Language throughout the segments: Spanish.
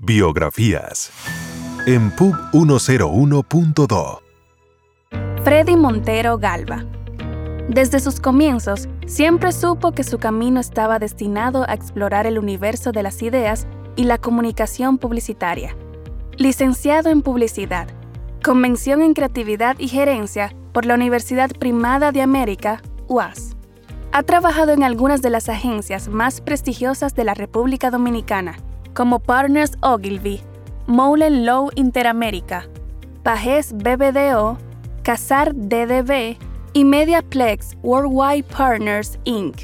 Biografías en Pub 101.2. Freddy Montero Galva. Desde sus comienzos, siempre supo que su camino estaba destinado a explorar el universo de las ideas y la comunicación publicitaria. Licenciado en Publicidad, Convención en Creatividad y Gerencia por la Universidad Primada de América, UAS. Ha trabajado en algunas de las agencias más prestigiosas de la República Dominicana, como Partners Ogilvy, Moulen Low Interamérica, Pajes BBDO, Casar DDB y Mediaplex Worldwide Partners Inc.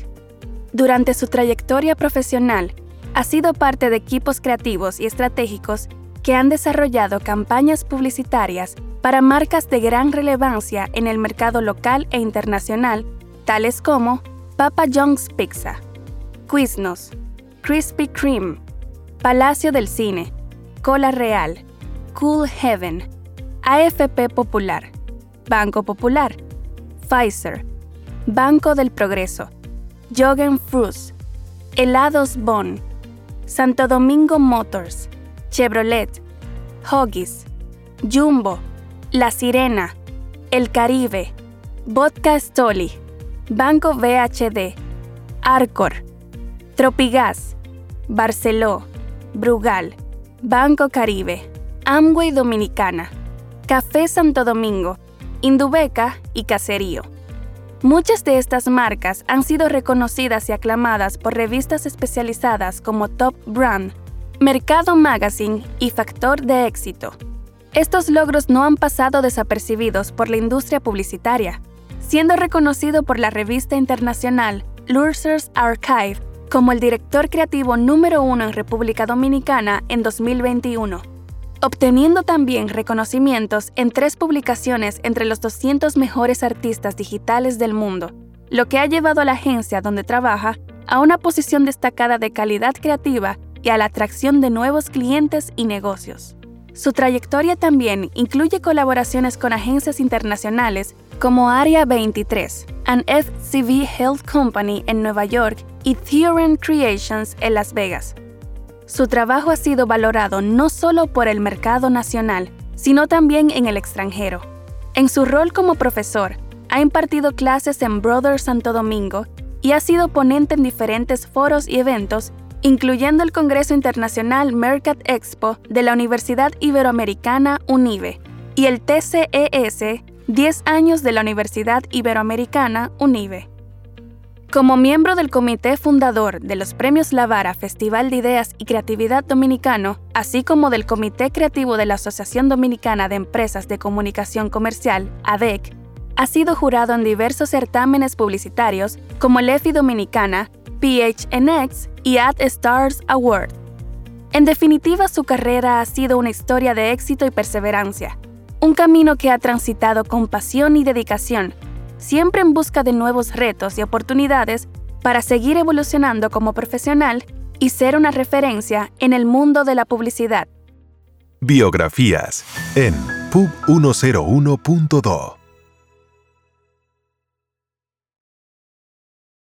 Durante su trayectoria profesional, ha sido parte de equipos creativos y estratégicos que han desarrollado campañas publicitarias para marcas de gran relevancia en el mercado local e internacional, tales como Papa John's Pizza, Quiznos, Krispy Kreme, Palacio del Cine, Cola Real, Cool Heaven, AFP Popular, Banco Popular, Pfizer, Banco del Progreso, Jogen Frus, Helados Bon, Santo Domingo Motors, Chevrolet, Hoggies, Jumbo, La Sirena, El Caribe, Vodka Stoli, Banco VHD, Arcor, Tropigas, Barceló, Brugal, Banco Caribe, Amway Dominicana, Café Santo Domingo, Indubeca y Caserío. Muchas de estas marcas han sido reconocidas y aclamadas por revistas especializadas como Top Brand, Mercado Magazine y Factor de Éxito. Estos logros no han pasado desapercibidos por la industria publicitaria, siendo reconocido por la revista internacional Lursers Archive como el director creativo número uno en República Dominicana en 2021, obteniendo también reconocimientos en tres publicaciones entre los 200 mejores artistas digitales del mundo, lo que ha llevado a la agencia donde trabaja a una posición destacada de calidad creativa y a la atracción de nuevos clientes y negocios. Su trayectoria también incluye colaboraciones con agencias internacionales como Area 23, an FCV Health Company en Nueva York y Theorem Creations en Las Vegas. Su trabajo ha sido valorado no solo por el mercado nacional, sino también en el extranjero. En su rol como profesor, ha impartido clases en Brother Santo Domingo y ha sido ponente en diferentes foros y eventos incluyendo el Congreso Internacional Mercat Expo de la Universidad Iberoamericana UNIBE y el TCES 10 años de la Universidad Iberoamericana UNIBE. Como miembro del comité fundador de los Premios Lavara Festival de Ideas y Creatividad Dominicano, así como del Comité Creativo de la Asociación Dominicana de Empresas de Comunicación Comercial, ADEC, ha sido jurado en diversos certámenes publicitarios como el EFI Dominicana, PHNX y Ad Stars Award. En definitiva, su carrera ha sido una historia de éxito y perseverancia, un camino que ha transitado con pasión y dedicación, siempre en busca de nuevos retos y oportunidades para seguir evolucionando como profesional y ser una referencia en el mundo de la publicidad. Biografías en Pub 101.2